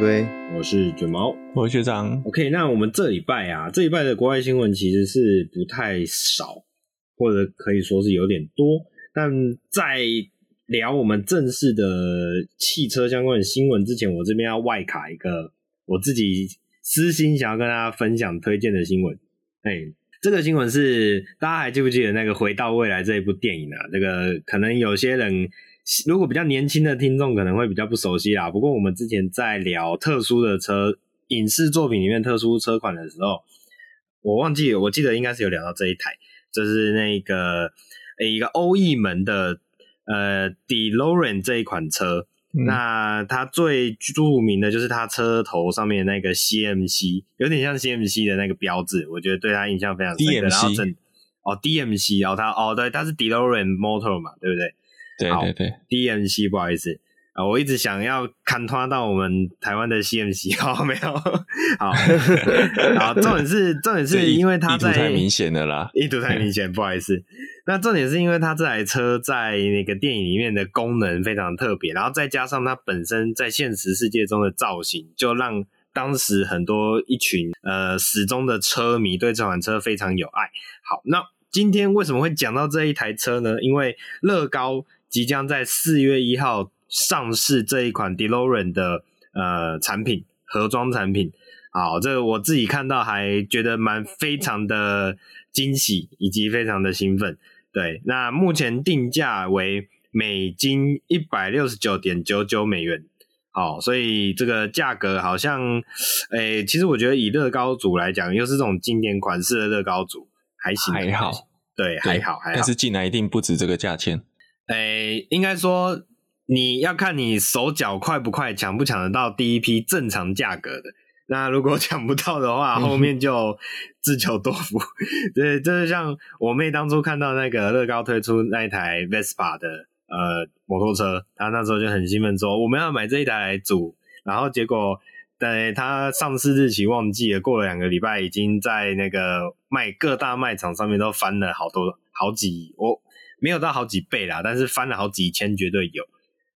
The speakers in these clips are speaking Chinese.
龟，我是卷毛，我是学长。OK，那我们这礼拜啊，这礼拜的国外新闻其实是不太少，或者可以说是有点多。但在聊我们正式的汽车相关的新闻之前，我这边要外卡一个我自己私心想要跟大家分享推荐的新闻。哎，这个新闻是大家还记不记得那个《回到未来》这一部电影啊？这个可能有些人。如果比较年轻的听众可能会比较不熟悉啦，不过我们之前在聊特殊的车影视作品里面特殊车款的时候，我忘记，我记得应该是有聊到这一台，就是那个诶一个欧翼门的呃 DeLorean 这一款车，嗯、那它最著名的就是它车头上面那个 CMC，有点像 CMC 的那个标志，我觉得对它印象非常深刻。然后整哦 DMC，然后它哦对，它是 DeLorean Motor 嘛，对不对？对对对，DMC 不好意思啊，我一直想要看拖到我们台湾的 CMC，好没有？好，好，重点是重点是因为它在太明显了啦，意图太明显，不好意思。那重点是因为它这台车在那个电影里面的功能非常特别，然后再加上它本身在现实世界中的造型，就让当时很多一群呃始终的车迷对这款车非常有爱。好，那今天为什么会讲到这一台车呢？因为乐高。即将在四月一号上市这一款 DeLorean 的呃产品盒装产品，好，这个我自己看到还觉得蛮非常的惊喜以及非常的兴奋。对，那目前定价为美金一百六十九点九九美元，好，所以这个价格好像，诶、欸，其实我觉得以乐高组来讲，又是这种经典款式的乐高组，还行，还好，对，还好，还好，但是进来一定不止这个价钱。诶、欸，应该说你要看你手脚快不快，抢不抢得到第一批正常价格的。那如果 抢不到的话，后面就自求多福。对，就是像我妹当初看到那个乐高推出那一台 Vespa 的呃摩托车，她那时候就很兴奋说我们要买这一台来组，然后结果对她上市日期忘记了，过了两个礼拜，已经在那个卖各大卖场上面都翻了好多好几我。没有到好几倍啦，但是翻了好几千绝对有。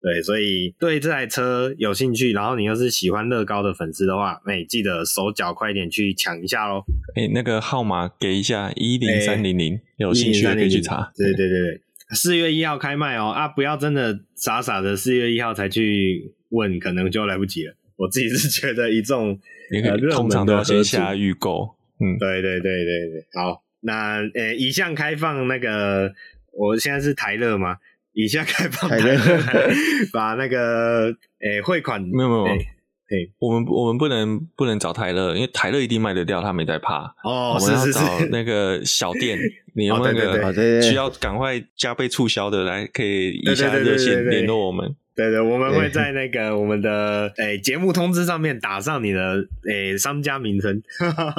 对，所以对这台车有兴趣，然后你又是喜欢乐高的粉丝的话，那、欸、记得手脚快一点去抢一下喽。哎、欸，那个号码给一下一零三零零，有兴趣的可以去查。对对对对，四月一号开卖哦、喔、啊，不要真的傻傻的四月一号才去问，可能就来不及了。我自己是觉得一众呃，通常都要先下预购。嗯，对对对对对，好，那呃、欸，一项开放那个。我现在是台乐吗？以下开放台乐，把那个诶汇、欸、款没有没有，诶、欸，我们我们不能不能找台乐，因为台乐一定卖得掉，他没在怕。哦，我们要找那个小店，是是是你有那个需要赶快加倍促销的，来可以以下热线联络我们。对对，我们会在那个我们的诶节目通知上面打上你的诶、欸、商家名称。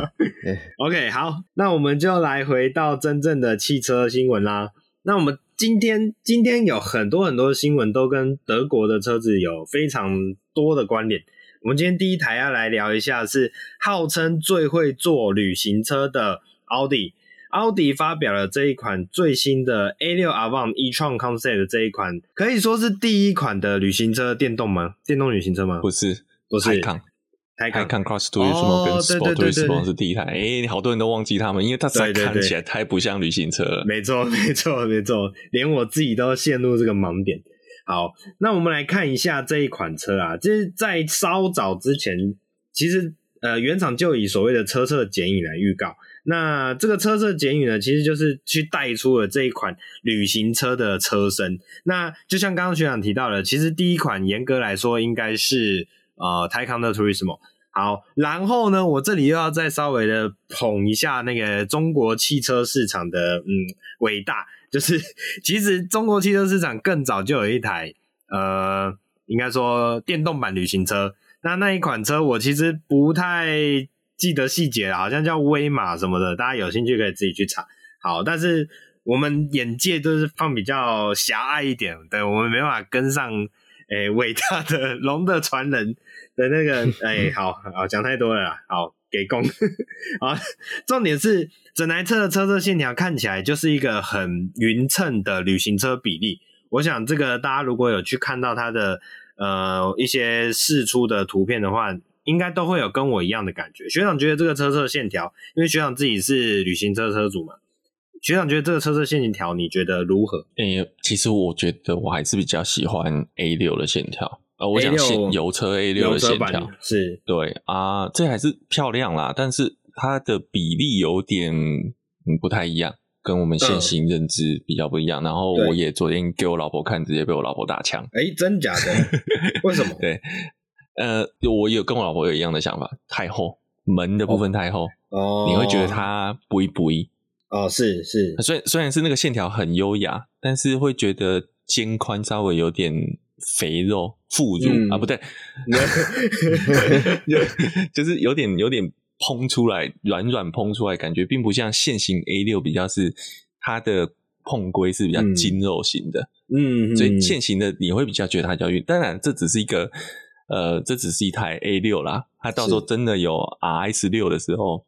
OK，好，那我们就来回到真正的汽车新闻啦。那我们今天今天有很多很多的新闻都跟德国的车子有非常多的关联。我们今天第一台要来聊一下是号称最会做旅行车的奥迪。奥迪发表了这一款最新的 A6 Avant e-tron Concept 的这一款，可以说是第一款的旅行车电动吗？电动旅行车吗？不是，不是。Taycan Cross Turismo 跟 Sport Turismo 是第一台，哎、欸，好多人都忘记他们，因为它在看起来太不像旅行车了。没错，没错，没错，连我自己都陷入这个盲点。好，那我们来看一下这一款车啊，就是在稍早之前，其实呃原厂就以所谓的车侧剪影来预告。那这个车侧剪影呢，其实就是去带出了这一款旅行车的车身。那就像刚刚学长提到的，其实第一款严格来说应该是呃 Taycan 的 tourism。好，然后呢，我这里又要再稍微的捧一下那个中国汽车市场的嗯伟大，就是其实中国汽车市场更早就有一台呃，应该说电动版旅行车。那那一款车我其实不太记得细节了，好像叫威马什么的，大家有兴趣可以自己去查。好，但是我们眼界都是放比较狭隘一点，对，我们没办法跟上诶伟大的龙的传人。的那个，哎、好好讲太多了啦，好给功，啊，重点是整台车的车侧线条看起来就是一个很匀称的旅行车比例。我想这个大家如果有去看到它的呃一些试出的图片的话，应该都会有跟我一样的感觉。学长觉得这个车侧线条，因为学长自己是旅行车车主嘛，学长觉得这个车侧线条你觉得如何？诶、欸，其实我觉得我还是比较喜欢 A 六的线条。呃，我讲现油车 A 六的线条是对啊，这还是漂亮啦，但是它的比例有点嗯不太一样。跟我们现行认知比较不一样，嗯、然后我也昨天给我老婆看，直接被我老婆打枪。哎，真假的？为什么？对，呃，我有跟我老婆有一样的想法，太厚，门的部分太厚，哦，你会觉得它不一不一。哦，是是，虽然虽然是那个线条很优雅，但是会觉得肩宽稍微有点肥肉副乳、嗯、啊，不对，就 就是有点有点。膨出来，软软膨出来，感觉并不像现行 A 六比较是它的碰规是比较筋肉型的，嗯，所以现行的你会比较觉得它较硬。当然，这只是一个呃，这只是一台 A 六啦，它到时候真的有 RS 六的时候，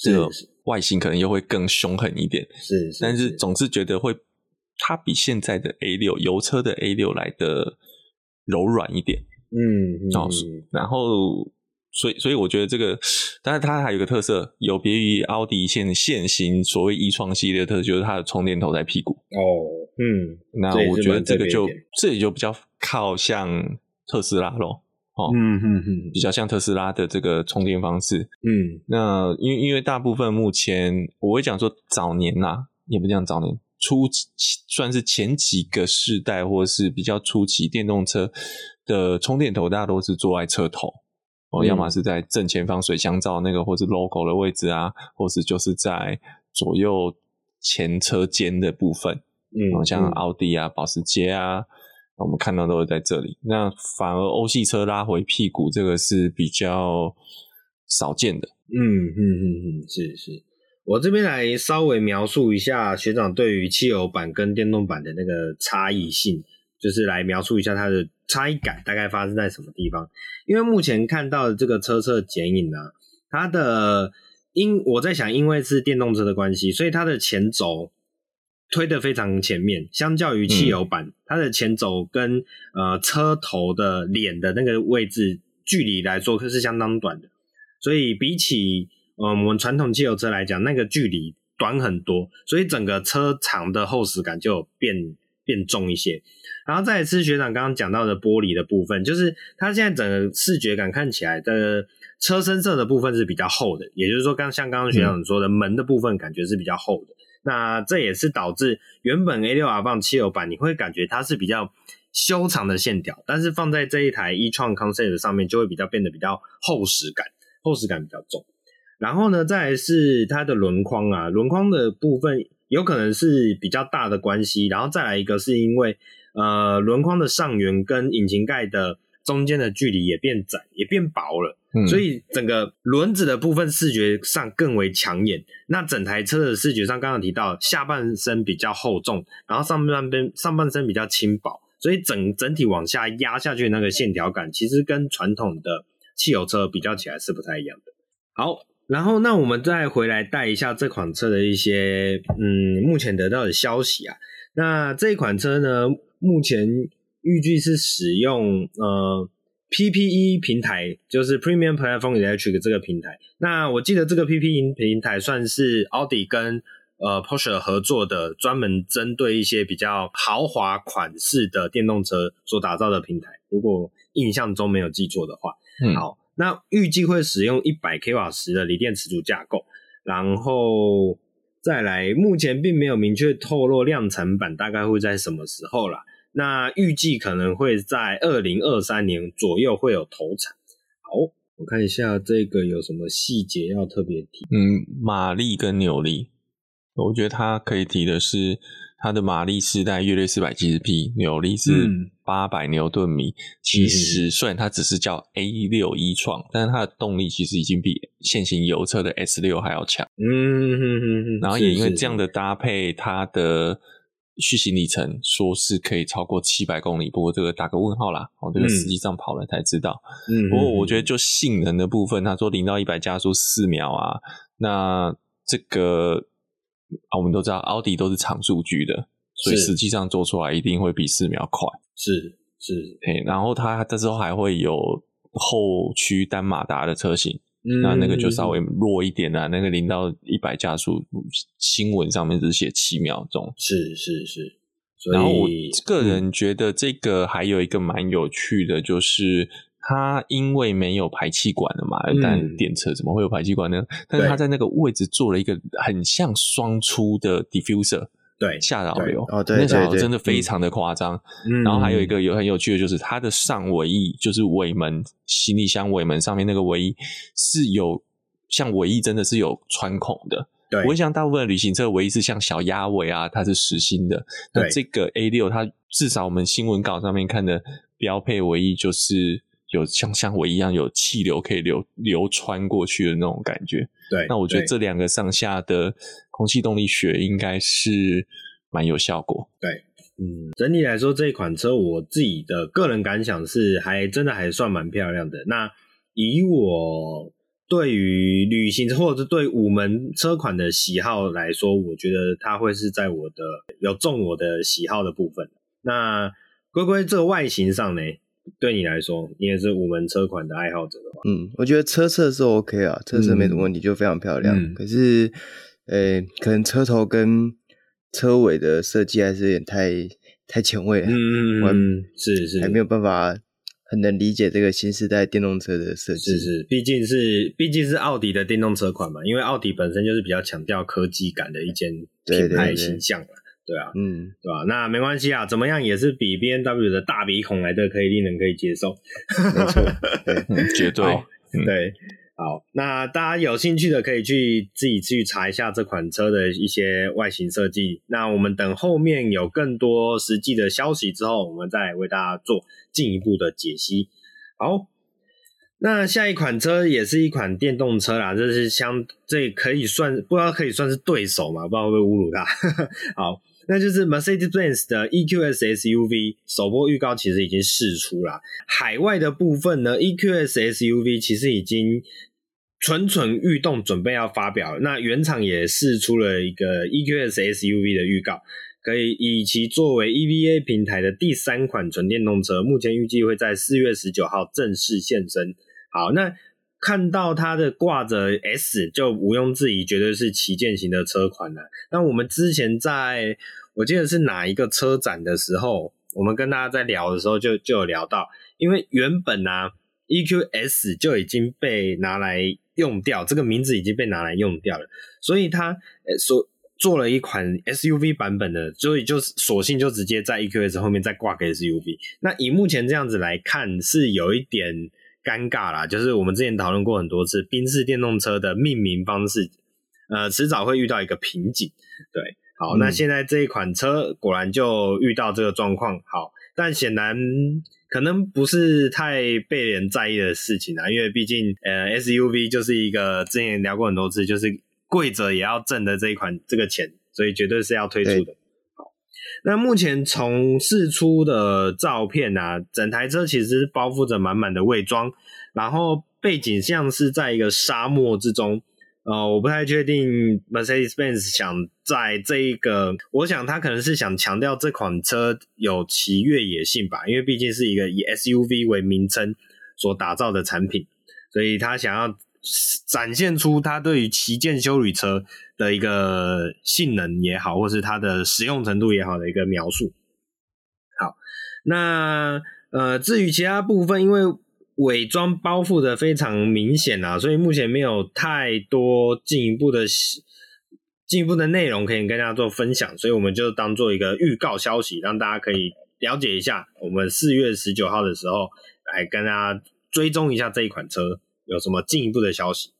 这个外形可能又会更凶狠一点，是，是，但是总是觉得会它比现在的 A 六油车的 A 六来的柔软一点，嗯，嗯，哦，然后。所以，所以我觉得这个，但是它还有个特色，有别于奥迪现现行所谓 e-tron 系列的特色，就是它的充电头在屁股。哦，嗯，那我觉得这个就这里就比较靠向特斯拉咯。哦，嗯嗯嗯，比较像特斯拉的这个充电方式。嗯，那因为因为大部分目前我会讲说早年呐、啊，也不讲早年初期，算是前几个世代或是比较初期电动车的充电头，大家都是坐在车头。哦，要么是在正前方水箱罩那个，或是 logo 的位置啊，或是就是在左右前车间的部分。嗯，像奥迪啊、保时捷啊，我们看到都是在这里。那反而欧系车拉回屁股，这个是比较少见的。嗯嗯嗯嗯，是是。我这边来稍微描述一下学长对于汽油版跟电动版的那个差异性。就是来描述一下它的差异感大概发生在什么地方，因为目前看到的这个车侧剪影呢，它的因我在想，因为是电动车的关系，所以它的前轴推得非常前面，相较于汽油版，嗯、它的前轴跟呃车头的脸的那个位置距离来说，可是相当短的，所以比起呃我们传统汽油车来讲，那个距离短很多，所以整个车长的厚实感就变变重一些。然后再一次学长刚刚讲到的玻璃的部分，就是它现在整个视觉感看起来的车身色的部分是比较厚的，也就是说，刚像刚刚学长说的门的部分感觉是比较厚的。那这也是导致原本 A6R 放汽油版你会感觉它是比较修长的线条，但是放在这一台 e-tron Concept 上面就会比较变得比较厚实感，厚实感比较重。然后呢，再来是它的轮框啊，轮框的部分有可能是比较大的关系，然后再来一个是因为。呃，轮框的上缘跟引擎盖的中间的距离也变窄，也变薄了，嗯，所以整个轮子的部分视觉上更为抢眼。那整台车的视觉上，刚刚提到下半身比较厚重，然后上半边上半身比较轻薄，所以整整体往下压下去那个线条感，其实跟传统的汽油车比较起来是不太一样的。好，然后那我们再回来带一下这款车的一些嗯，目前得到的消息啊。那这一款车呢，目前预计是使用呃 PPE 平台，就是 Premium Platform Electric 这个平台。那我记得这个 PPE 平台算是奥迪跟呃 Porsche 合作的，专门针对一些比较豪华款式的电动车所打造的平台。如果印象中没有记错的话，嗯，好，那预计会使用一百 k 瓦时的锂电池组架构，然后再来，目前并没有明确透露量产版大概会在什么时候啦。那预计可能会在二零二三年左右会有投产。好，我看一下这个有什么细节要特别提。嗯，马力跟扭力，我觉得它可以提的是它的马力是在约略四百七十匹，扭力是八百牛顿米。嗯、其实虽然它只是叫 A 六 e-tron，但是它的动力其实已经比现行油车的 S 六还要强。嗯哼哼哼。然后也因为这样的搭配，它的续行里程说是可以超过七百公里，不过这个打个问号啦，哦，这个实际上跑了才知道。嗯，不过我觉得就性能的部分，他说零到一百加速四秒啊，那这个啊，我们都知道奥迪都是长数据的，所以实际上做出来一定会比四秒快。是是，哎，然后它这时候还会有后驱单马达的车型，嗯、那那个就稍微弱一点啊，那个零到一百加速，新闻上面只写七秒钟，是是是。然后我个人觉得这个还有一个蛮有趣的，就是它因为没有排气管了嘛，但电车怎么会有排气管呢？嗯、但是它在那个位置做了一个很像双出的 diffuser。对，下导流哦，对，那下导流真的非常的夸张。嗯，然后还有一个有很有趣的，就是它的上尾翼，就是尾门行李箱尾门上面那个尾翼是有像尾翼真的是有穿孔的。对，不会像大部分的旅行车尾翼是像小鸭尾啊，它是实心的。那这个 A 六，它至少我们新闻稿上面看的标配尾翼就是有像像我一样有气流可以流流穿过去的那种感觉。对，那我觉得这两个上下的。空气动力学应该是蛮有效果。对，嗯，整体来说这一款车，我自己的个人感想是，还真的还算蛮漂亮的。那以我对于旅行车或者是对五门车款的喜好来说，我觉得它会是在我的有中我的喜好的部分。那龟龟这个外形上呢，对你来说，你也是五门车款的爱好者的话，嗯，我觉得车色是 OK 啊，车色没什么问题，嗯、就非常漂亮。嗯、可是。呃、欸，可能车头跟车尾的设计还是有点太太前卫了。嗯嗯，是是，还没有办法很能理解这个新时代电动车的设计。是是，毕竟是毕竟是奥迪的电动车款嘛，因为奥迪本身就是比较强调科技感的一间品牌形象嘛。对啊，嗯，对吧？那没关系啊，怎么样也是比 B N W 的大鼻孔来的可以令人可以接受。没错，对，绝对，嗯、对。好，那大家有兴趣的可以去自己去查一下这款车的一些外形设计。那我们等后面有更多实际的消息之后，我们再来为大家做进一步的解析。好，那下一款车也是一款电动车啦，这是相这可以算不知道可以算是对手嘛？不知道会不会侮辱他？好，那就是 Mercedes-Benz 的 EQS SUV 首波预告其实已经释出了，海外的部分呢，EQS SUV 其实已经。蠢蠢欲动，准备要发表。那原厂也释出了一个 EQS SUV 的预告，可以以其作为 EVA 平台的第三款纯电动车，目前预计会在四月十九号正式现身。好，那看到它的挂着 S，就毋庸置疑，绝对是旗舰型的车款了。那我们之前在我记得是哪一个车展的时候，我们跟大家在聊的时候就就有聊到，因为原本啊 EQS 就已经被拿来。用掉这个名字已经被拿来用掉了，所以它所做了一款 SUV 版本的，所以就索性就直接在 EQS 后面再挂个 SUV。那以目前这样子来看，是有一点尴尬啦。就是我们之前讨论过很多次，宾士电动车的命名方式，呃，迟早会遇到一个瓶颈。对，好，嗯、那现在这一款车果然就遇到这个状况。好，但显然。可能不是太被人在意的事情啊，因为毕竟呃 SUV 就是一个之前聊过很多次，就是跪着也要挣的这一款这个钱，所以绝对是要推出的。那目前从释出的照片啊，整台车其实包覆着满满的伪装，然后背景像是在一个沙漠之中。呃，我不太确定 Mercedes-Benz 想在这一个，我想他可能是想强调这款车有其越野性吧，因为毕竟是一个以 SUV 为名称所打造的产品，所以他想要展现出他对于旗舰修理车的一个性能也好，或是它的实用程度也好的一个描述。好，那呃，至于其他部分，因为伪装包覆的非常明显啊，所以目前没有太多进一步的进一步的内容可以跟大家做分享，所以我们就当做一个预告消息，让大家可以了解一下，我们四月十九号的时候来跟大家追踪一下这一款车有什么进一步的消息。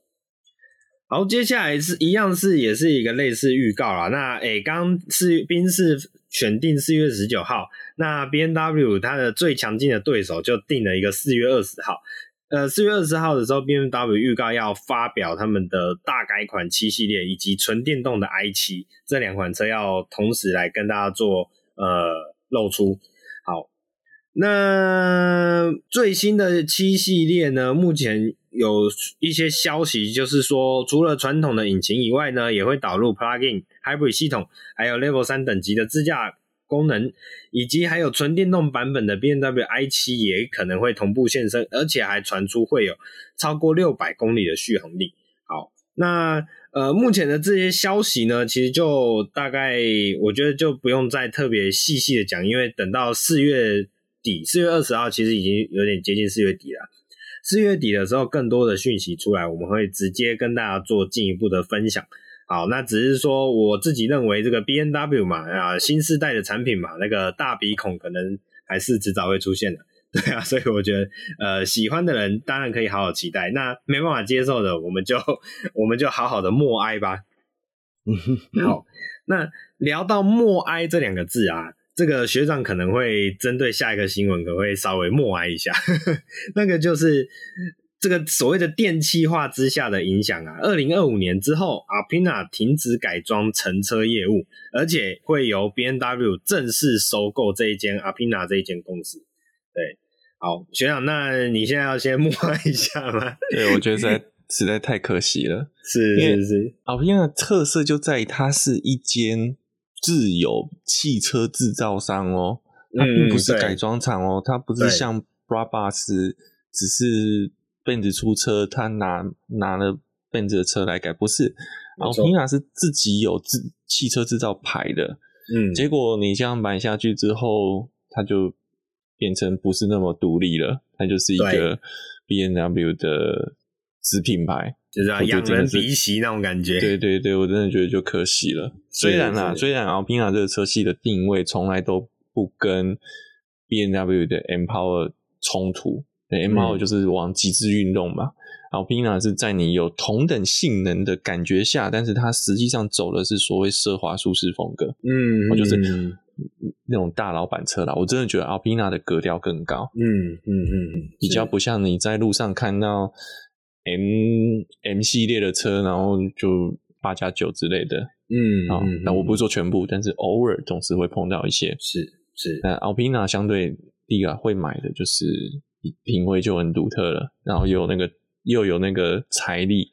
好，接下来是一样是也是一个类似预告啦。那诶，刚是宾士选定四月十九号。那 BMW 它的最强劲的对手就定了一个四月二十号，呃，四月二十号的时候，BMW 预告要发表他们的大改款七系列以及纯电动的 i7 这两款车要同时来跟大家做呃露出。好，那最新的七系列呢，目前有一些消息，就是说除了传统的引擎以外呢，也会导入 Plug-in Hybrid 系统，还有 Level 三等级的自驾。功能，以及还有纯电动版本的 BMW i7 也可能会同步现身，而且还传出会有超过六百公里的续航力。好，那呃，目前的这些消息呢，其实就大概我觉得就不用再特别细细的讲，因为等到四月底，四月二十号，其实已经有点接近四月底了。四月底的时候，更多的讯息出来，我们会直接跟大家做进一步的分享。好，那只是说我自己认为这个 B N W 嘛，啊，新世代的产品嘛，那个大鼻孔可能还是迟早会出现的，对啊，所以我觉得，呃，喜欢的人当然可以好好期待，那没办法接受的，我们就我们就好好的默哀吧。嗯 好，那聊到默哀这两个字啊。这个学长可能会针对下一个新闻，可能会稍微默哀一下。那个就是这个所谓的电气化之下的影响啊。二零二五年之后，Alpina 停止改装乘车业务，而且会由 B N W 正式收购这一间 Alpina 这一间公司。对，好，学长，那你现在要先默哀一下吗？对，我觉得实在 实在太可惜了。是是是，Alpina 的特色就在于它是一间。自有汽车制造商哦，它并不是改装厂哦，它不是像 Brabus 只是 Benz 出车，他拿拿了 Benz 的车来改，不是，然后 Alpina 是自己有自汽车制造牌的，嗯，结果你这样买下去之后，它就变成不是那么独立了，它就是一个 BMW 的子品牌。就是仰人鼻息那种感觉，对对对，我真的觉得就可惜了。虽然啊，虽然 Alpina 这个车系的定位从来都不跟 B N W 的 M Power 冲突，嗯，M Power 就是往极致运动嘛，嗯，Alpina 是在你有同等性能的感觉下，但是它实际上走的是所谓奢华舒适风格，嗯，我就是那种大老板车啦。我真的觉得 Alpina 的格调更高，嗯嗯嗯，比较不像你在路上看到。M M 系列的车，然后就八加九之类的，嗯，好，那我不是说全部，但是偶尔总是会碰到一些，是是。那 Alpina 相对第一个会买的就是品味就很独特了，然后又有那个又有那个财力，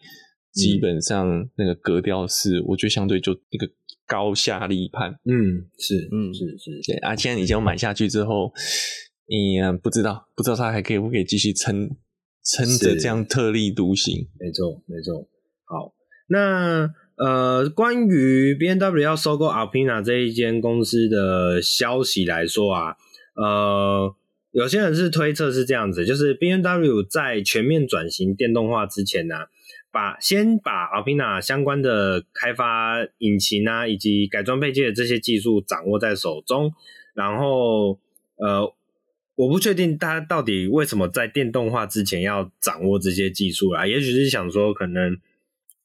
基本上那个格调是，我觉得相对就那个高下立判，嗯，是，嗯是是。对啊，现在你就买下去之后，你不知道不知道它还可以不可以继续撑。撑着这样特立独行，没错没错。好，那呃，关于 B N W 要收购 Alpina 这一间公司的消息来说啊，呃，有些人是推测是这样子，就是 B N W 在全面转型电动化之前呢、啊，把先把 Alpina 相关的开发引擎啊，以及改装配件的这些技术掌握在手中，然后呃。我不确定他到底为什么在电动化之前要掌握这些技术啊？也许是想说，可能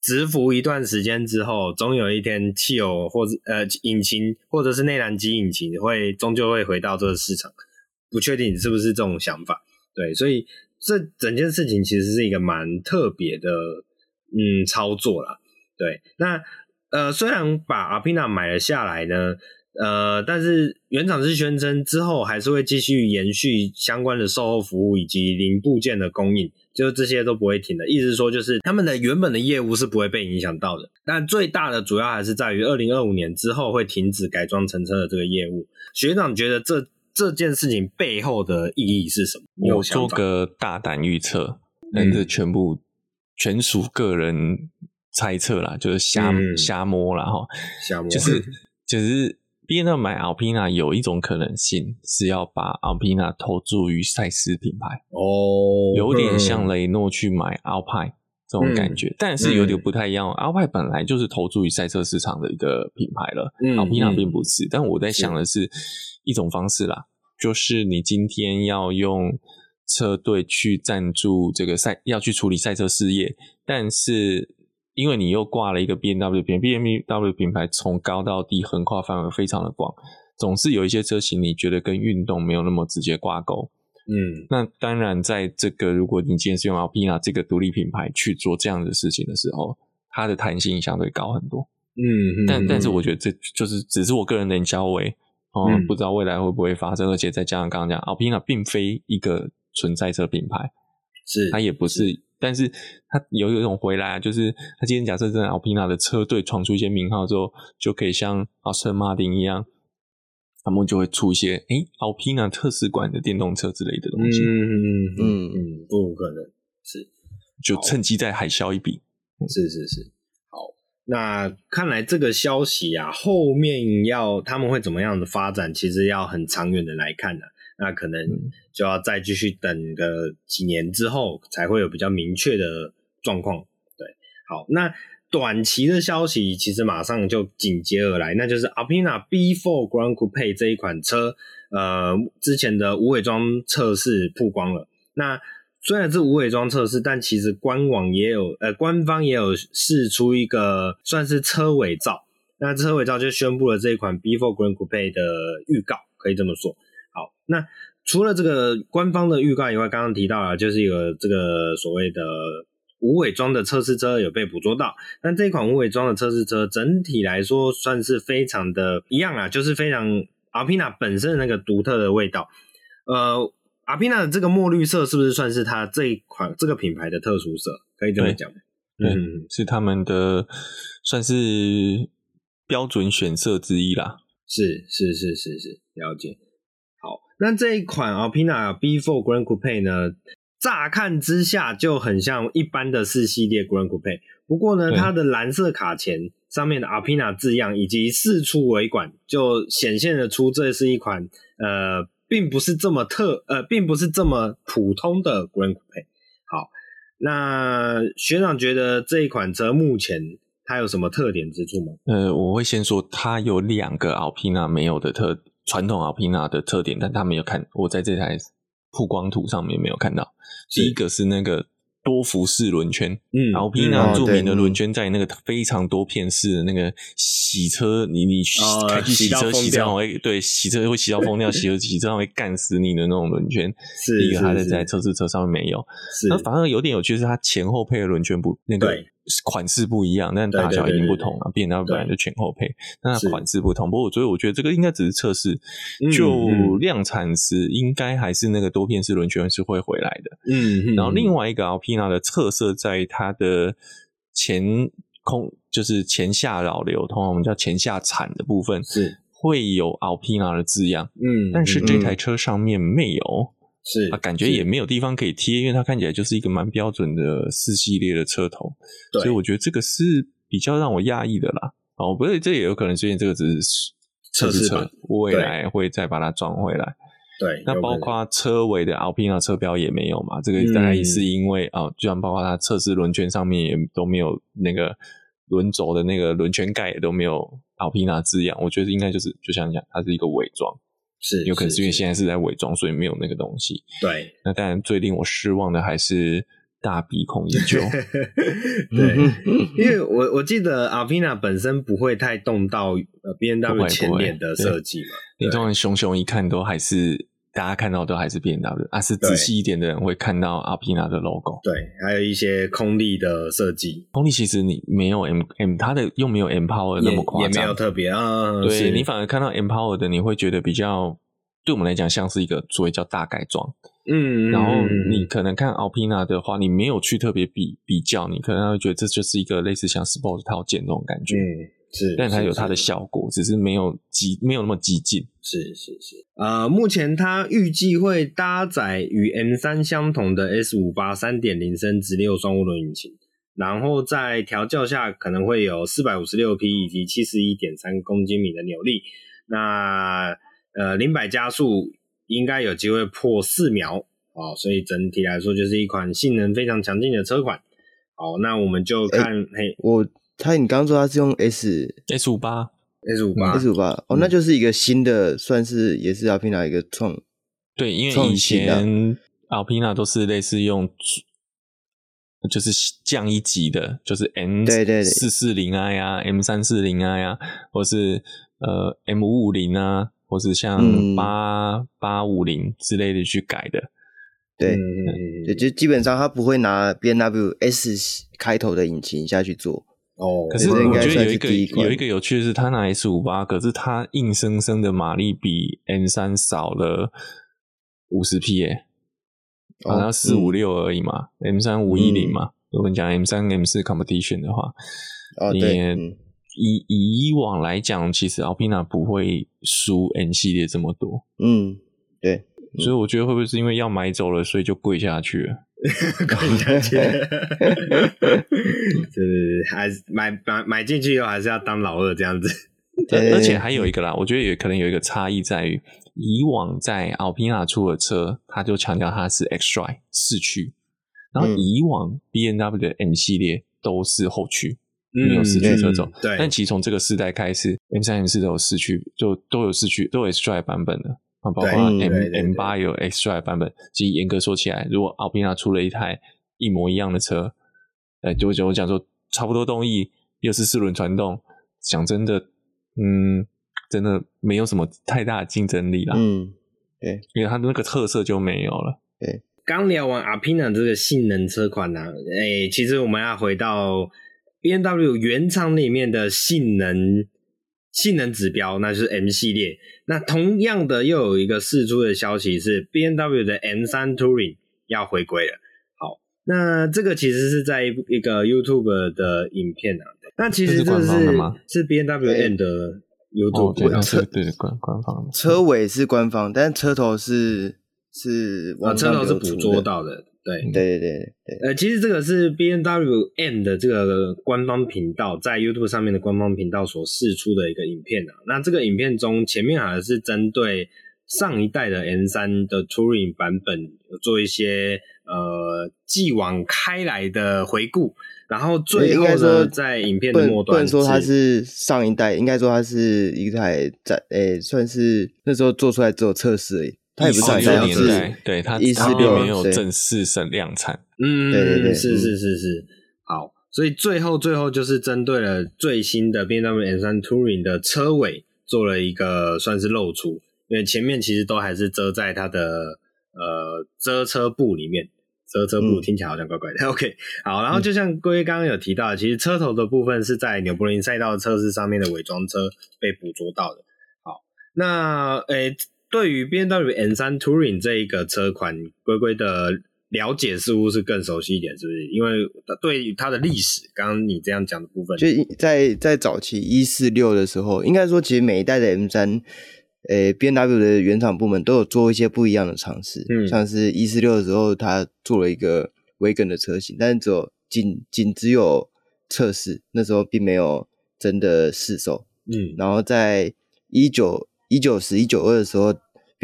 蛰伏一段时间之后，总有一天汽油或者呃引擎或者是内燃机引擎会终究会回到这个市场。不确定是不是这种想法？对，所以这整件事情其实是一个蛮特别的嗯操作啦。对，那呃虽然把阿皮纳买了下来呢。呃，但是原厂是宣称之后还是会继续延续相关的售后服务以及零部件的供应，就是这些都不会停的。意思是说，就是他们的原本的业务是不会被影响到的。但最大的主要还是在于二零二五年之后会停止改装乘车的这个业务。学长觉得这这件事情背后的意义是什么？我做个大胆预测，但这全部全属个人猜测啦，就是瞎、嗯、瞎摸啦哈，瞎摸就是 就是。BMW 买 Alpina 有一种可能性是要把 Alpina 投注于赛事品牌哦，有点像雷诺去买 Alpine 这种感觉，嗯、但是有点不太一样。嗯、Alpine 本来就是投注于赛车市场的一个品牌了，嗯，Alpina 并不是。但我在想的是一种方式啦，就是你今天要用车队去赞助这个赛，要去处理赛车事业，但是。因为你又挂了一个 BMW 品，BMW 品牌从高到低横跨范围非常的广，总是有一些车型你觉得跟运动没有那么直接挂钩。嗯，那当然，在这个如果你今天是用 Alpina 这个独立品牌去做这样的事情的时候，它的弹性相对高很多。嗯，但但是我觉得这就是只是我个人的交维哦，嗯、不知道未来会不会发生，而且再加上刚刚讲 Alpina 并非一个纯赛车品牌，是它也不是。但是他有有一种回来，就是他今天假设在 Alpina 的车队闯出一些名号之后，就可以像奥斯顿马丁一样，他们就会出一些哎，Alpina 特使馆的电动车之类的东西。嗯嗯嗯嗯，不可能是，就趁机再海销一笔。是是是，好，那看来这个消息啊，后面要他们会怎么样的发展，其实要很长远的来看呢、啊。那可能就要再继续等个几年之后，才会有比较明确的状况。对，好，那。短期的消息其实马上就紧接而来，那就是 Alpina B4 Grand Coupe 这一款车，呃，之前的无伪装测试曝光了。那虽然是无伪装测试，但其实官网也有，呃，官方也有试出一个算是车尾照。那车尾照就宣布了这一款 B4 Grand Coupe 的预告，可以这么说。好，那除了这个官方的预告以外，刚刚提到了就是有这个所谓的。无伪装的测试车有被捕捉到，那这款无伪装的测试车整体来说算是非常的一样啊，就是非常 Alpina 本身的那个独特的味道。呃，Alpina 的这个墨绿色是不是算是它这一款这个品牌的特殊色？可以这么讲？对，嗯，是他们的算是标准选色之一啦。是是是是是，了解。好，那这一款 Alpina B4 Grand Coupe 呢？乍看之下就很像一般的四系列 Grand Coupe，不过呢，它的蓝色卡钳上面的 Alpina 字样以及四出尾管，就显现得出这是一款呃，并不是这么特呃，并不是这么普通的 Grand Coupe。好，那学长觉得这一款车目前它有什么特点之处吗？呃，我会先说它有两个 Alpina 没有的特传统 Alpina 的特点，但他没有看，我在这台。曝光图上面没有看到，第一个是那个多辐式轮圈，嗯，Alpina 著名的轮圈在那个非常多片式的那个洗车，你你开去洗车洗车会对洗车会洗到疯掉，洗 车洗车会干死你的那种轮圈，是第一个还在在测试车上面没有，那反而有点有趣是它前后配的轮圈不那个。款式不一样，但大小一定不同啊。BMW 本来就前后配，那款式不同。不过，所以我觉得这个应该只是测试，就量产时应该还是那个多片式轮圈是会回来的。嗯，然后另外一个 Alpina 的特色在它的前空，就是前下扰流，通常我们叫前下铲的部分是会有 Alpina 的字样。嗯，但是这台车上面没有。是啊，感觉也没有地方可以贴，因为它看起来就是一个蛮标准的四系列的车头，对，所以我觉得这个是比较让我讶异的啦。哦，不对，这也有可能是因为这个只是测试车，未来会再把它装回来。对，那包括车尾的 Alpina 车标也没有嘛？这个大概也是因为啊，就像包括它测试轮圈上面也都没有那个轮轴的那个轮圈盖也都没有 Alpina 字样，我觉得应该就是就像讲，它是一个伪装。是，有可能是因为现在是在伪装，所以没有那个东西。对，那当然最令我失望的还是大鼻孔研究。对，因为我我记得 Alpina 本身不会太动到呃 BMW 前脸的设计嘛，你通常熊熊一看都还是。大家看到都还是 BMW，啊，是仔细一点的人会看到 Alpina 的 logo。对，还有一些空力的设计。空力其实你没有 M M，它的又没有 M Power 那么夸张，也没有特别啊。对，你反而看到 M Power 的，你会觉得比较，对我们来讲像是一个所谓叫大改装。嗯，然后你可能看 Alpina 的话，你没有去特别比比较，你可能会觉得这就是一个类似像 Sport 套件那种感觉。嗯。是，但它有它的效果，只是没有激，没有那么激进。是是是，呃，目前它预计会搭载与 M 三相同的 S 五八三点零升直六双涡轮引擎，然后在调教下可能会有四百五十六匹以及七十一点三公斤米的扭力。那呃，零百加速应该有机会破四秒哦，所以整体来说就是一款性能非常强劲的车款。好，那我们就看，欸、嘿，我。他，你刚刚说他是用 S S 五八。S 五八。S 五八。哦，那就是一个新的，算是也是 Alpina 一个创对，因为以前 Alpina 都是类似用就是降一级的，就是 M 对对四四零 I 啊，M 三四零 I 啊，或是呃 M 五五零啊，或是像八八五零之类的去改的。对，嗯、就基本上他不会拿 B N W S 开头的引擎下去做。哦，可是我觉得有一个有一个有趣的是，他拿 S 五八，可是他硬生生的马力比 M 三少了五十匹耶，好像四五六而已嘛，M 三五一零嘛。如果你讲 M 三 M 四 competition 的话，哦，对，以以往来讲，其实 Alpina 不会输 N 系列这么多。嗯，对。所以我觉得会不会是因为要买走了，所以就跪下去了？跪下去，就是还是买买买进去以后，还是要当老二这样子。对，而且还有一个啦，我觉得也可能有一个差异在于，以往在 Alpina 出的车，它就强调它是 xDrive 四驱，然后以往 B N W 的 M 系列都是后驱，嗯、没有四驱车种。对，但其实从这个世代开始，M 三、M 四都有四驱，就都有四驱，都有 xDrive 版本的。包括 M M 八有 xDrive 版本，其实严格说起来，如果 Alpina 出了一台一模一样的车，呃，就就我讲说差不多动力，又是四轮传动，讲真的，嗯，真的没有什么太大的竞争力啦。嗯，对，因为它的那个特色就没有了。对，刚聊完 Alpina 这个性能车款呢、啊，哎、欸，其实我们要回到 BMW 原厂里面的性能。性能指标，那就是 M 系列。那同样的，又有一个释出的消息是 B N W 的 M 三 Touring 要回归了。好，那这个其实是在一个 YouTube 的影片啊。那其实这是是 BMW M 的 YouTube 的车，对官官方的车尾是官方，但车头是是啊，车头是捕捉到的。对对对对对，呃，其实这个是 BNWM 的这个官方频道在 YouTube 上面的官方频道所释出的一个影片啊。那这个影片中，前面好像是针对上一代的 N 三的 Touring 版本做一些呃继往开来的回顾，然后最后呢，在影片的末端，不能说它是上一代，应该说它是一台在诶，算是那时候做出来只有测试而已。它也不是在年代，是，对，它一四六没有正式生量产。嗯，对对对，是是是是。好，所以最后最后就是针对了最新的 BMW M3 Touring 的车尾做了一个算是露出，因为前面其实都还是遮在它的呃遮车布里面，遮车布听起来好像怪怪的。嗯、OK，好，然后就像各位刚刚有提到的，其实车头的部分是在纽柏林赛道测试上面的伪装车被捕捉到的。好，那诶。欸对于 BMW M3 Touring 这一个车款，龟龟的了解似乎是更熟悉一点，是不是？因为对于它的历史，刚刚你这样讲的部分，就在在早期一四六的时候，应该说其实每一代的 M3，呃，B N W 的原厂部门都有做一些不一样的尝试，嗯，像是一四六的时候，它做了一个 Wagon 的车型，但是只有仅仅只有测试，那时候并没有真的试售，嗯，然后在一九一九十一九二的时候。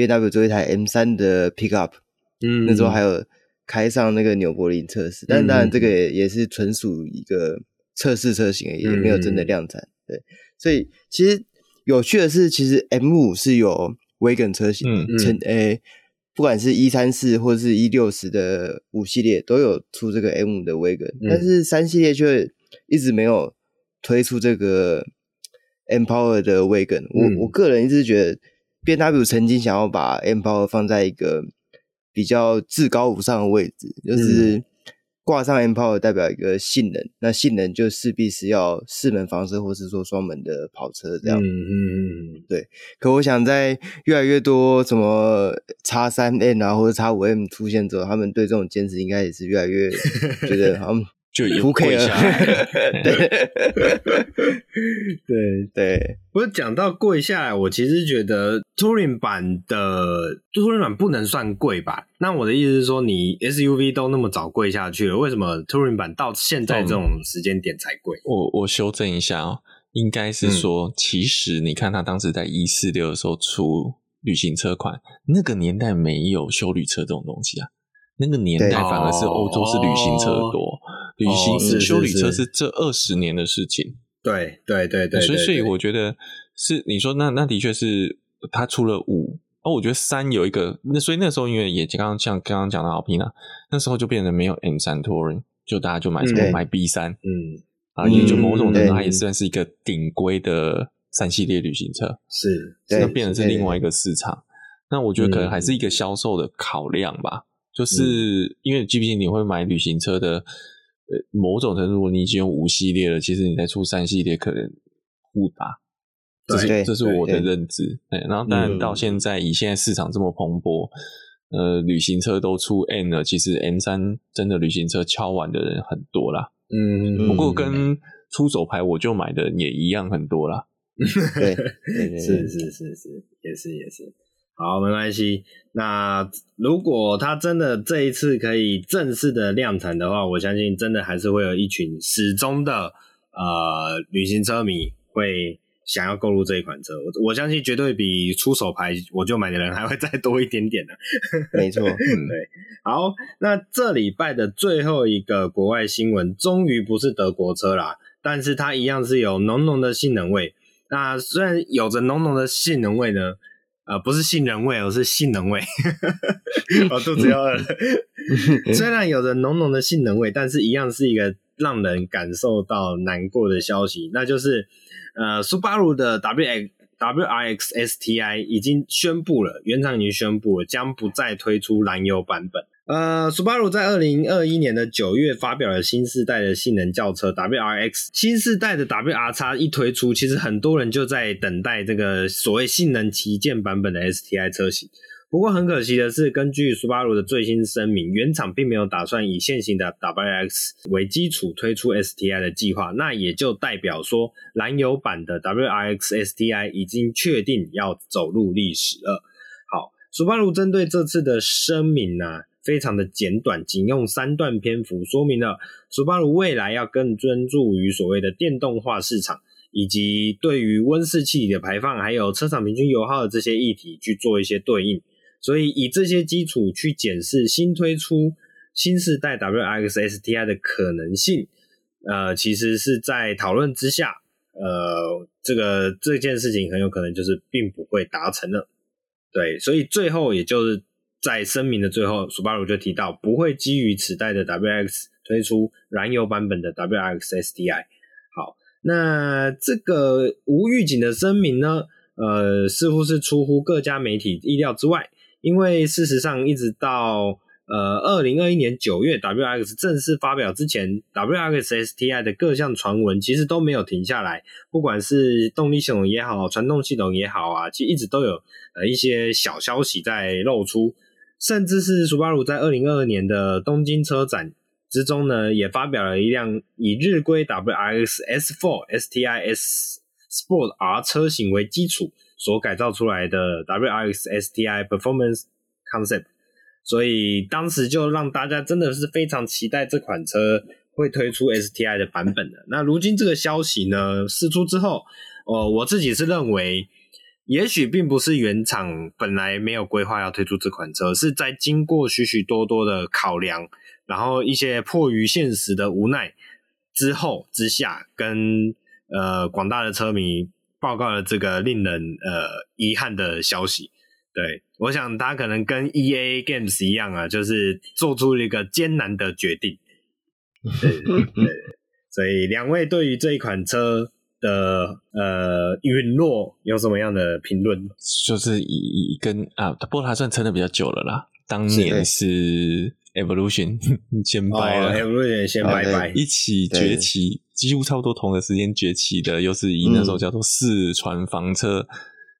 BMW 做一台 M 三的 Pickup，嗯，那时候还有开上那个纽柏林测试，嗯，但当然这个也也是纯属一个测试车型，也没有真的量产，嗯。对，所以其实有趣的是，其实 M 五是有 Wagon 车型，嗯成诶、欸，不管是一三四或者是一六十的五系列都有出这个 M5 的 Wagon，嗯，但是三系列却一直没有推出这个 Empower 的 Wagon，嗯。我我个人一直觉得。BMW 曾经想要把 M Power 放在一个比较至高无上的位置，就是挂上 M Power 代表一个性能，那性能就势必是要四门房车或是说双门的跑车这样。嗯嗯嗯，对。可我想在越来越多什么叉三 N 啊或者叉五 M 出现之后，他们对这种坚持应该也是越来越觉得他 们。就不跪下来了，对对 对。不是讲到跪下来，我其实觉得 Touring 版的 Touring 版不能算贵吧？那我的意思是说，你 SUV 都那么早跪下去了，为什么 Touring 版到现在这种时间点才贵？我我修正一下哦，应该是说，嗯、其实你看他当时在一四六的时候出旅行车款，那个年代没有修旅车这种东西啊。那个年代反而是欧洲是旅行车多，哦、旅行是修旅车是这二十年的事情。对对对对，所以所以我觉得是你说那那的确是他出了五哦，我觉得三有一个那所以那时候因为也刚刚像刚刚讲的 Alpina，那时候就变成没有 M 三 Touring，就大家就买什么、嗯、买 B 三，嗯啊，也就某种程度它也算是一个顶规的三系列旅行车，是那变成是另外一个市场。那我觉得可能还是一个销售的考量吧。就是因为毕竟你会买旅行车的，呃，某种程度你已经用五系列了，其实你再出三系列可能互打，这是这是我的认知。对，然后当然到现在以现在市场这么蓬勃，呃，旅行车都出 M 了，其实 M 三真的旅行车敲完的人很多啦。嗯，不过跟出手牌我就买的也一样很多啦。对，是是是是，也是也是。好，没关系。那如果它真的这一次可以正式的量产的话，我相信真的还是会有一群始终的呃旅行车迷会想要购入这一款车。我我相信绝对比出手牌我就买的人还会再多一点点的。没错，嗯，对。好，那这礼拜的最后一个国外新闻，终于不是德国车啦，但是它一样是有浓浓的性能味。那虽然有着浓浓的性能味呢。呃，不是杏仁味，而是性能味。我肚子要饿了。虽然有着浓浓的杏仁味，但是一样是一个让人感受到难过的消息，那就是呃，Subaru 的 WX WRX STI 已经宣布了，原厂已经宣布了，将不再推出燃油版本。呃，Subaru 在二零二一年的九月发表了新世代的性能轿车 WRX，新世代的 WRX 一推出，其实很多人就在等待这个所谓性能旗舰版本的 STI 车型。不过很可惜的是，根据 Subaru 的最新声明，原厂并没有打算以现行的 WRX 为基础推出 STI 的计划，那也就代表说，燃油版的 WRX STI 已经确定要走入历史了。好，Subaru 针对这次的声明呢、啊？非常的简短，仅用三段篇幅说明了 Subaru 未来要更专注于所谓的电动化市场，以及对于温室气体的排放，还有车厂平均油耗的这些议题去做一些对应。所以以这些基础去检视新推出新世代 WXS TI 的可能性，呃，其实是在讨论之下，呃，这个这件事情很有可能就是并不会达成了。对，所以最后也就是。在声明的最后，Subaru 就提到不会基于此代的 W X 推出燃油版本的 W X S T I。好，那这个无预警的声明呢，呃，似乎是出乎各家媒体意料之外，因为事实上一直到呃二零二一年九月 W X 正式发表之前，W X S T I 的各项传闻其实都没有停下来，不管是动力系统也好，传动系统也好啊，其实一直都有呃一些小消息在露出。甚至是 Subaru 在二零二二年的东京车展之中呢，也发表了一辆以日规 WRX S4 STI S Sport R 车型为基础所改造出来的 WRX STI Performance Concept，所以当时就让大家真的是非常期待这款车会推出 STI 的版本的。那如今这个消息呢释出之后，呃，我自己是认为。也许并不是原厂本来没有规划要推出这款车，是在经过许许多多的考量，然后一些迫于现实的无奈之后之下，跟呃广大的车迷报告了这个令人呃遗憾的消息。对，我想他可能跟 EA Games 一样啊，就是做出了一个艰难的决定。对，对，所以两位对于这一款车。的呃陨落有什么样的评论？就是以跟啊，不过它算撑的比较久了啦。当年是 Evolution 先拜了，Evolution 先拜拜，一起崛起，几乎差不多同个时间崛起的，又是以那时候叫做四船房车，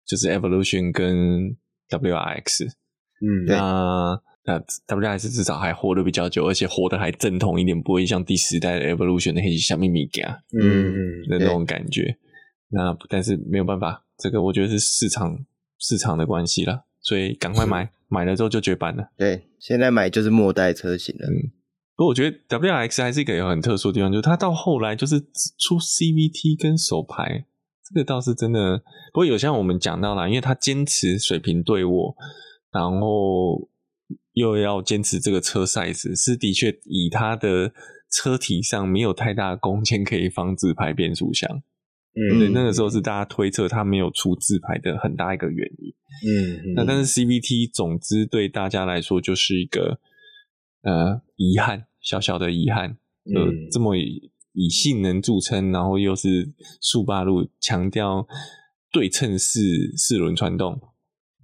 就是 Evolution 跟 WRX。嗯，那。那 WRX 至少还活得比较久，而且活得还正统一点，不会像第十代的 Evolution 那些小秘密啊，嗯嗯的那种感觉。那但是没有办法，这个我觉得是市场市场的关系了，所以赶快 买，买了之后就绝版了。对，现在买就是末代车型了。嗯，不过我觉得 WRX 还是一个有很特殊的地方，就是它到后来就是出 CVT 跟手排，这个倒是真的。不过有像我们讲到了，因为它坚持水平对握，然后。又要坚持这个车 size，是的确以它的车体上没有太大的空间可以放自排变速箱。嗯，对，那个时候是大家推测它没有出自排的很大一个原因。嗯，那但是 CVT 总之对大家来说就是一个呃遗憾，小小的遗憾。呃，这么以，以性能著称，然后又是速八路强调对称式四轮传动。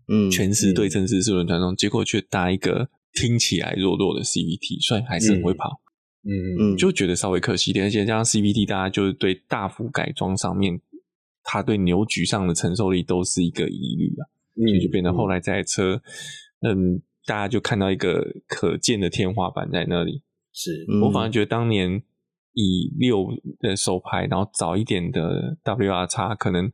嗯，全时对称式四轮传动，结果却搭一个听起来弱弱的 CVT，所以还是很会跑，嗯嗯，就觉得稍微可惜一点。而且加上 CVT，大家就是对大幅改装上面，它对扭矩上的承受力都是一个疑虑啊，所以就变成后来这台车，嗯，大家就看到一个可见的天花板在那里。是，我反而觉得当年以六的手排，然后早一点的 WRX 可能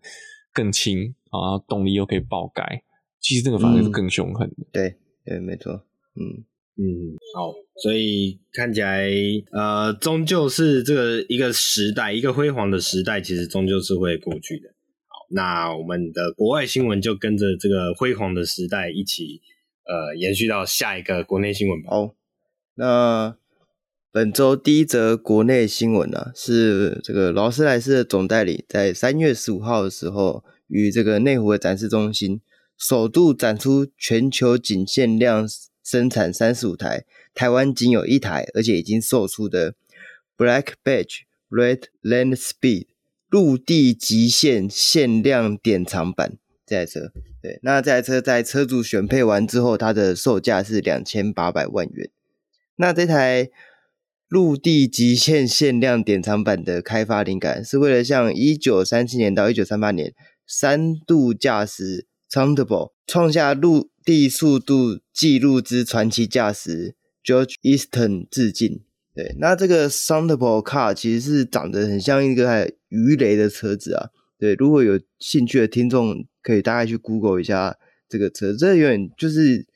更轻，然后动力又可以爆改，其实这个反而是更凶狠的。嗯、对对，没错。嗯嗯，好，所以看起来呃，终究是这个一个时代，一个辉煌的时代，其实终究是会过去的。好，那我们的国外新闻就跟着这个辉煌的时代一起呃延续到下一个国内新闻吧。好，那。本周第一则国内新闻啊，是这个劳斯莱斯的总代理在三月十五号的时候，与这个内湖的展示中心首度展出全球仅限量生产三十五台，台湾仅有一台，而且已经售出的 Black Badge Red Land Speed 陆地极限限量典藏版这台车。对，那这台车在车主选配完之后，它的售价是两千八百万元。那这台。陆地极限限量典藏版的开发灵感是为了向一九三七年到一九三八年三度驾驶 Thunderbolt 创下陆地速度纪录之传奇驾驶 George Easton 致敬。对，那这个 Thunderbolt car 其实是长得很像一个鱼雷的车子啊。对，如果有兴趣的听众，可以大概去 Google 一下这个车。这有点就是，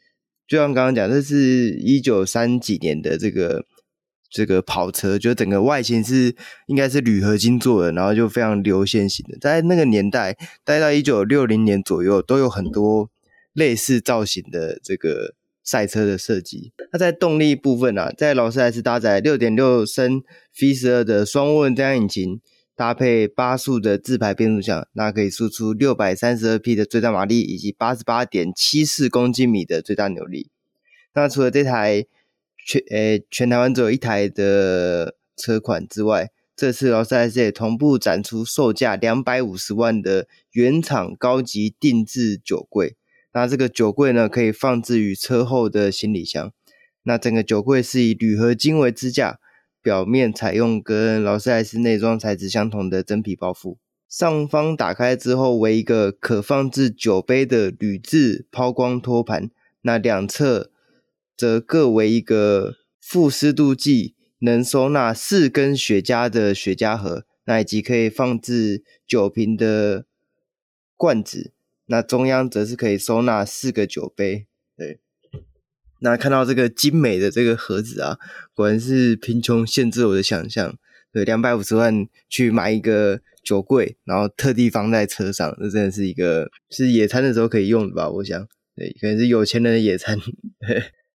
就像刚刚讲，这是一九三几年的这个。这个跑车就整个外形是应该是铝合金做的，然后就非常流线型的。在那个年代，待到一九六零年左右，都有很多类似造型的这个赛车的设计。那在动力部分啊，在劳斯莱斯搭载六点六升 V 十二的双涡轮增压引擎，搭配八速的自排变速箱，那可以输出六百三十二匹的最大马力，以及八十八点七四公斤米的最大扭力。那除了这台。全诶、全台湾只有一台的车款之外，这次劳斯莱斯也同步展出售价两百五十万的原厂高级定制酒柜。那这个酒柜呢，可以放置于车后的行李箱。那整个酒柜是以铝合金为支架，表面采用跟劳斯莱斯内装材质相同的真皮包覆。上方打开之后为一个可放置酒杯的铝制抛光托盘。那两侧。则各为一个负湿度计能收纳四根雪茄的雪茄盒，那以及可以放置酒瓶的罐子，那中央则是可以收纳四个酒杯。对，那看到这个精美的这个盒子啊，果然是贫穷限制我的想象。对，两百五十万去买一个酒柜，然后特地放在车上，这真的是一个是野餐的时候可以用的吧？我想，对，可能是有钱人的野餐。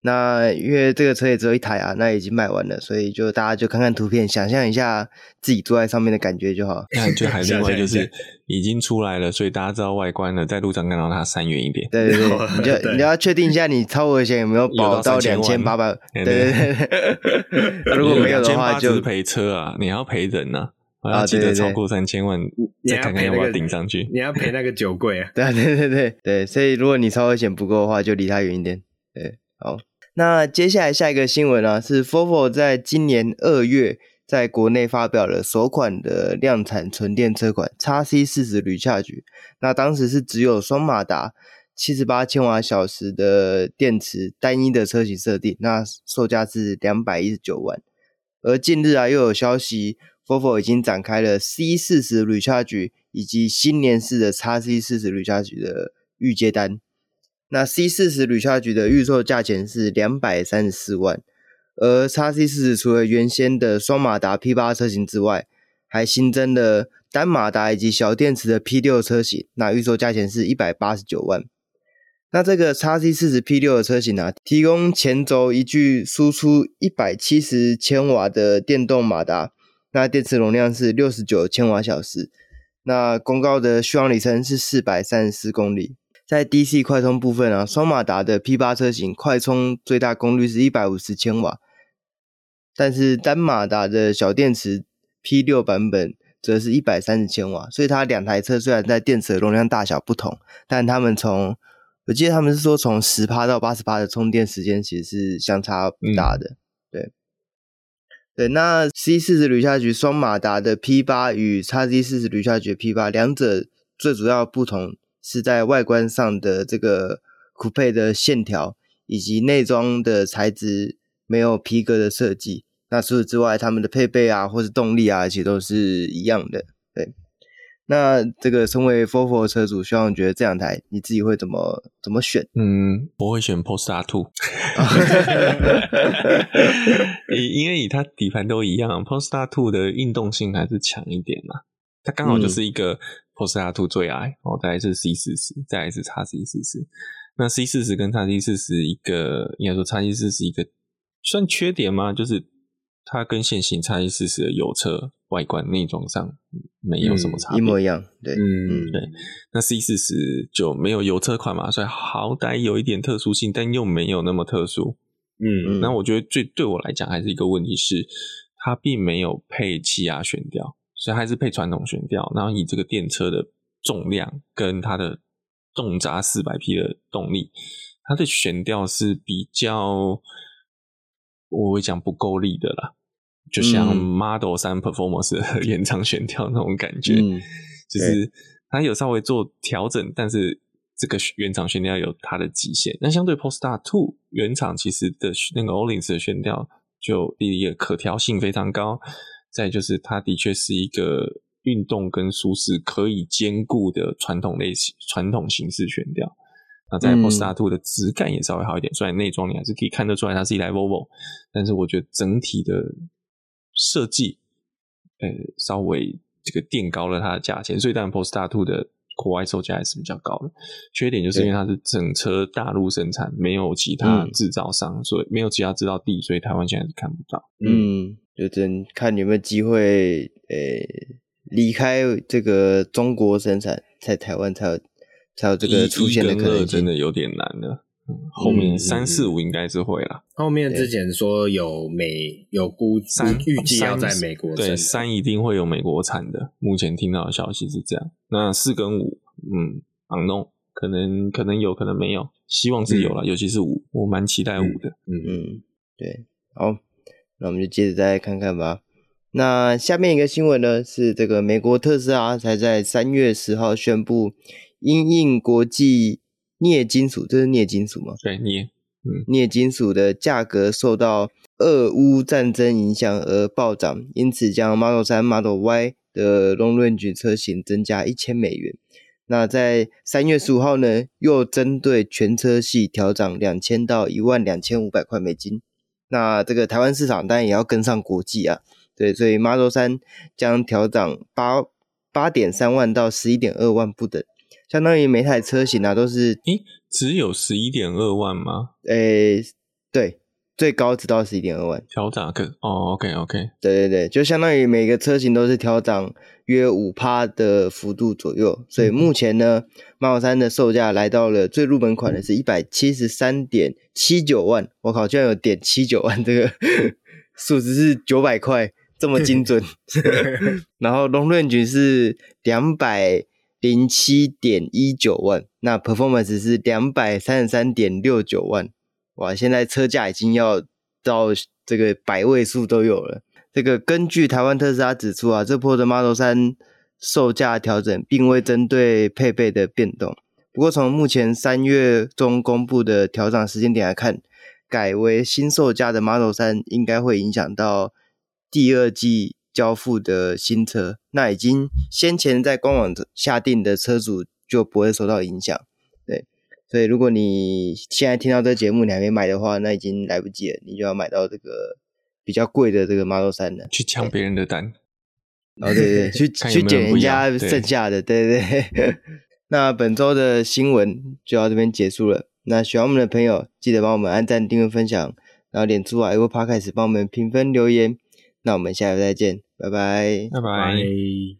那因为这个车也只有一台啊，那已经卖完了，所以就大家就看看图片，想象一下自己坐在上面的感觉就好。那就还 另外就是已经出来了，所以大家知道外观了，在路上看到它闪远一点。对对对，你就你要确定一下你超额险有没有保到两千八百？对对对 如果没有的话就赔车啊，你还要赔人呢，啊，记得超过三千万再看看要不要顶上去。你要赔那个酒柜啊？对对对对对，所以如果你超额险不够的话，就离它远一点。对，好。那接下来下一个新闻呢、啊，是 Volvo 在今年二月在国内发表了首款的量产纯电车款 XC40 Recharge。那当时是只有双马达七十八千瓦小时的电池单一的车型设定，那售价是两百一十九万。而近日啊，又有消息，Volvo 已经展开了 C40 Recharge 以及新年式的 XC40 Recharge 的预接单。那 C 四十 Recharge 的预售价钱是两百三十四万，而 X C 四十除了原先的双马达 P 八车型之外，还新增了单马达以及小电池的 P 六车型，那预售价钱是一百八十九万。那这个 X C 四十 P 六的车型啊，提供前轴一具输出一百七十千瓦的电动马达，那电池容量是六十九千瓦小时，那公告的续航里程是四百三十四公里。在 DC 快充部分啊，双马达的 P 八车型快充最大功率是一百五十千瓦，但是单马达的小电池 P 六版本则是一百三十千瓦，所以它两台车虽然在电池的容量大小不同，但他们从我记得他们是说从十趴到八十趴的充电时间其实是相差不大的，嗯、对对。那 C40 Recharge 双马达的 P 八与 XC40 Recharge P8 两者最主要不同。是在外观上的这个酷配的线条，以及内装的材质没有皮革的设计，那除此之外，他们的配备啊，或是动力啊，其实都是一样的。对，那这个身为 Volvo 车主，希望觉得这两台你自己会怎么怎么选？嗯，我会选 Polestar 2，因为以它底盘都一样，Polestar 2的运动性还是强一点嘛。它刚好就是一个 Polestar 2最矮，哦，再来是 C 四十，再来是叉 C 四十。那 C 四十跟叉 C 四十一个，应该说叉 C 四十一个算缺点吗？就是它跟现行叉 C 四十的油车外观内装上没有什么差别，一模一样。对，嗯，对。那 C 四十就没有油车款嘛，所以好歹有一点特殊性，但又没有那么特殊。嗯，那我觉得最对我来讲还是一个问题是，它并没有配气压悬吊。所以还是配传统悬吊，然后以这个电车的重量跟它的动闸四百匹的动力，它的悬吊是比较我会讲不够力的啦，就像 Model 三 Performance 的原厂悬吊那种感觉，嗯、就是它有稍微做调整，但是这个原厂悬吊有它的极限。那相对 Polestar Two 原厂其实的那个 Öhlins 的悬吊就第一个可调性非常高。再就是，它的确是一个运动跟舒适可以兼顾的传统类型、传统形式悬吊。那在 Polestar 2的质感也稍微好一点，虽然内装你还是可以看得出来它是一台 Volvo，但是我觉得整体的设计，呃，稍微这个垫高了它的价钱，所以当然 Polestar 2的。国外售价还是比较高的，缺点就是因为它是整车大陆生产，没有其他制造商，嗯、所以没有其他制造地，所以台湾现在是看不到。嗯，就真看有没有机会，呃、欸，离开这个中国生产，在台湾才有才有这个出现的可能性，真的有点难了。后面三四五应该是会啦。后面之前说有美有估三预计要在美国，对，三一定会有美国产的。目前听到的消息是这样。那四跟五，嗯，unknown，可能可能有可能没有，希望是有了，嗯、尤其是五，我蛮期待五的。嗯嗯，对，好，那我们就接着再来看看吧。那下面一个新闻呢，是这个美国特斯拉才在三月十号宣布，因应国际。镍金属，这是镍金属吗？对，镍，嗯，镍金属的价格受到俄乌战争影响而暴涨，因此将 Model 3、Model Y 的 Long Range 车型增加一千美元。那在三月十五号呢，又针对全车系调涨两千到一万两千五百块美金。那这个台湾市场当然也要跟上国际啊，对，所以 Model 3将调涨八八点三万到十一点二万不等。相当于每台车型啊都是，诶，只有十一点二万吗？诶，对，最高只到十一点二万。调涨可哦，OK OK，对对对，就相当于每个车型都是调涨约五趴的幅度左右。所以目前呢，Model 3的售价来到了最入门款的是一百七十三点七九万。我靠，居然有点七九万这个 数值是九百块，这么精准。然后 Long Range 是两百。零七点一九万，那 performance 是两百三十三点六九万，哇！现在车价已经要到这个百位数都有了。这个根据台湾特斯拉指出啊，这波的 Model 3售价调整并未针对配备的变动。不过从目前三月中公布的调整时间点来看，改为新售价的 Model 3应该会影响到第二季。交付的新车，那已经先前在官网下定的车主就不会受到影响。对，所以如果你现在听到这节目你还没买的话，那已经来不及了，你就要买到这个比较贵的这个 Model 三的，去抢别人的单。哦，对对对，去 去捡人家剩下的，对对对。那本周的新闻就到这边结束了。那喜欢我们的朋友，记得帮我们按赞、订阅、分享，然后点出啊、Apple Podcast 帮我们评分留言。那我们下次再见，拜拜，拜拜。